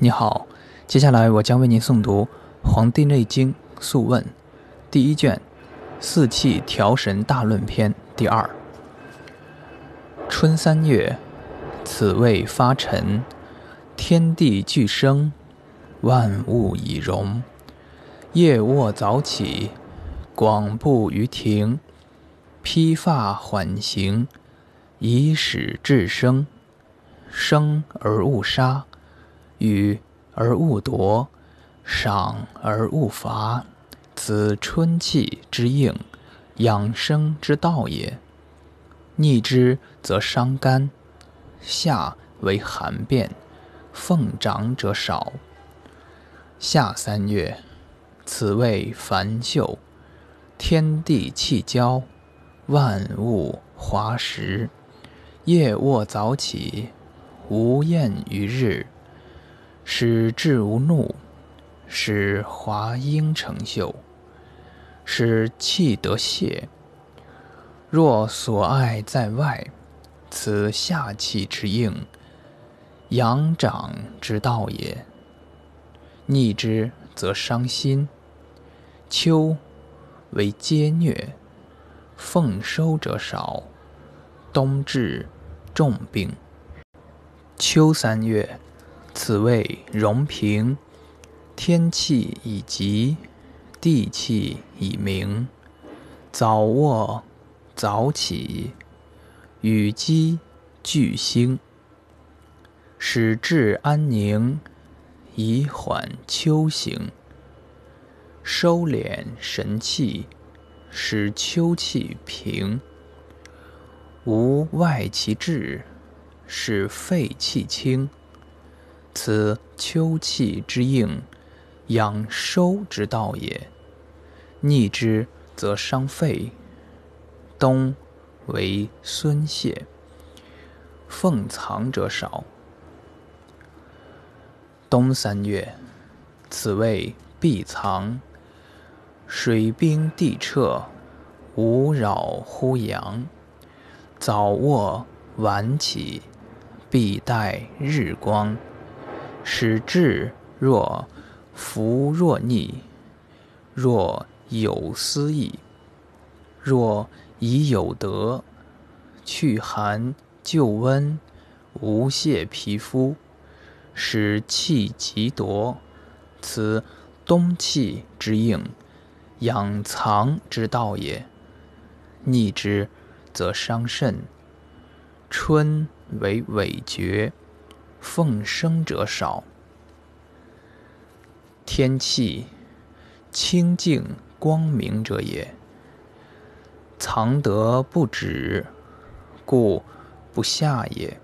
你好，接下来我将为您诵读《黄帝内经·素问》第一卷《四气调神大论篇》第二。春三月，此谓发陈，天地俱生，万物以荣。夜卧早起，广步于庭，披发缓行，以使至生。生而勿杀。予而勿夺，赏而勿罚，此春气之应，养生之道也。逆之则伤肝，夏为寒变，奉长者少。夏三月，此谓繁秀，天地气交，万物华实。夜卧早起，无厌于日。使志无怒，使华英成秀，使气得泄。若所爱在外，此下气之应，阳长之道也。逆之则伤心。秋为皆虐，奉收者少，冬至重病。秋三月。此谓荣平，天气已极，地气已明。早卧，早起，与鸡俱兴，使志安宁，以缓秋行。收敛神气，使秋气平。无外其志，使肺气清。此秋气之应，养收之道也。逆之则伤肺。冬为孙泄，奉藏者少。冬三月，此谓闭藏。水冰地彻，无扰乎阳。早卧晚起，必待日光。使志若浮若逆，若有思意，若已有德，去寒救温，无泄皮肤，使气极夺。此冬气之应，养藏之道也。逆之则伤肾。春为痿厥。奉生者少，天气清净光明者也。藏德不止，故不下也。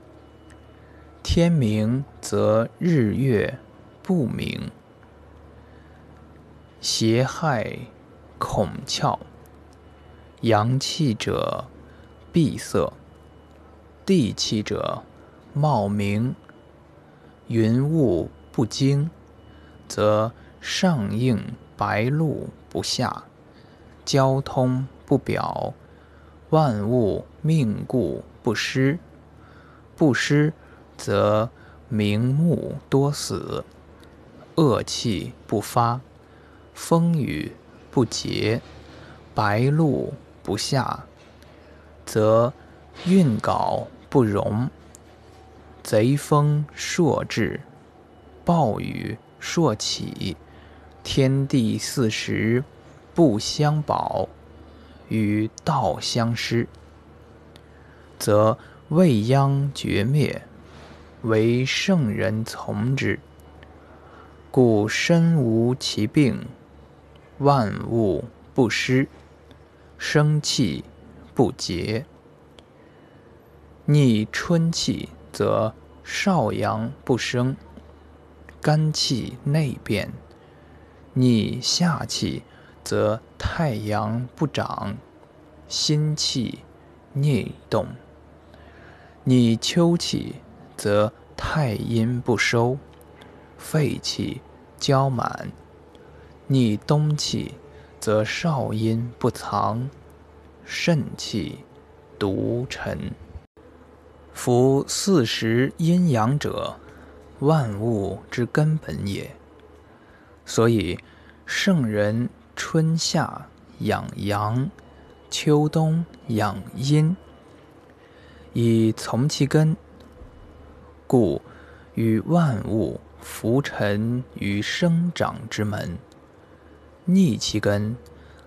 天明则日月不明，邪害孔窍。阳气者闭塞，地气者冒明。云雾不惊，则上应白露不下；交通不表，万物命故不施。不施，则明目多死；恶气不发，风雨不节，白露不下，则运稿不容。贼风朔至，暴雨朔起，天地四时不相保，与道相失，则未央绝灭，为圣人从之。故身无其病，万物不失，生气不竭，逆春气。则少阳不生，肝气内变；逆夏气，则太阳不长，心气逆动；逆秋气，则太阴不收，肺气交满；逆冬气，则少阴不藏，肾气独沉。夫四时阴阳者，万物之根本也。所以，圣人春夏养阳，秋冬养阴，以从其根，故与万物浮沉于生长之门；逆其根，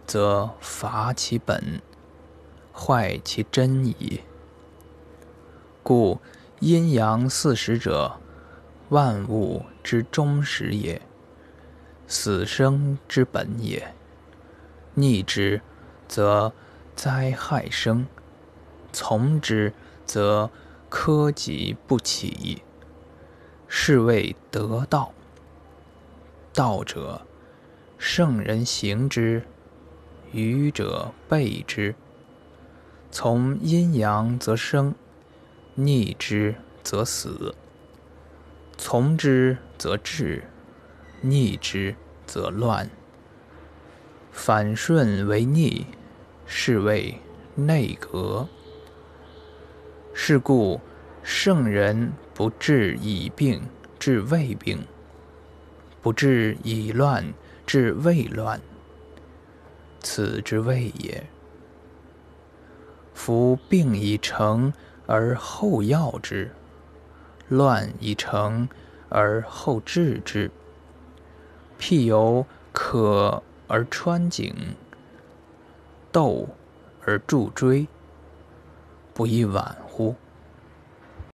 则伐其本，坏其真矣。故阴阳四时者，万物之终始也。死生之本也，逆之，则灾害生；从之，则苛己不起。是谓得道。道者，圣人行之，愚者备之。从阴阳则生，逆之则死；从之则治。逆之则乱，反顺为逆，是谓内格。是故圣人不治已病治未病，不治已乱治未乱，此之谓也。夫病已成而后药之，乱以成而后治之。譬犹渴而穿井，斗而助锥，不亦晚乎？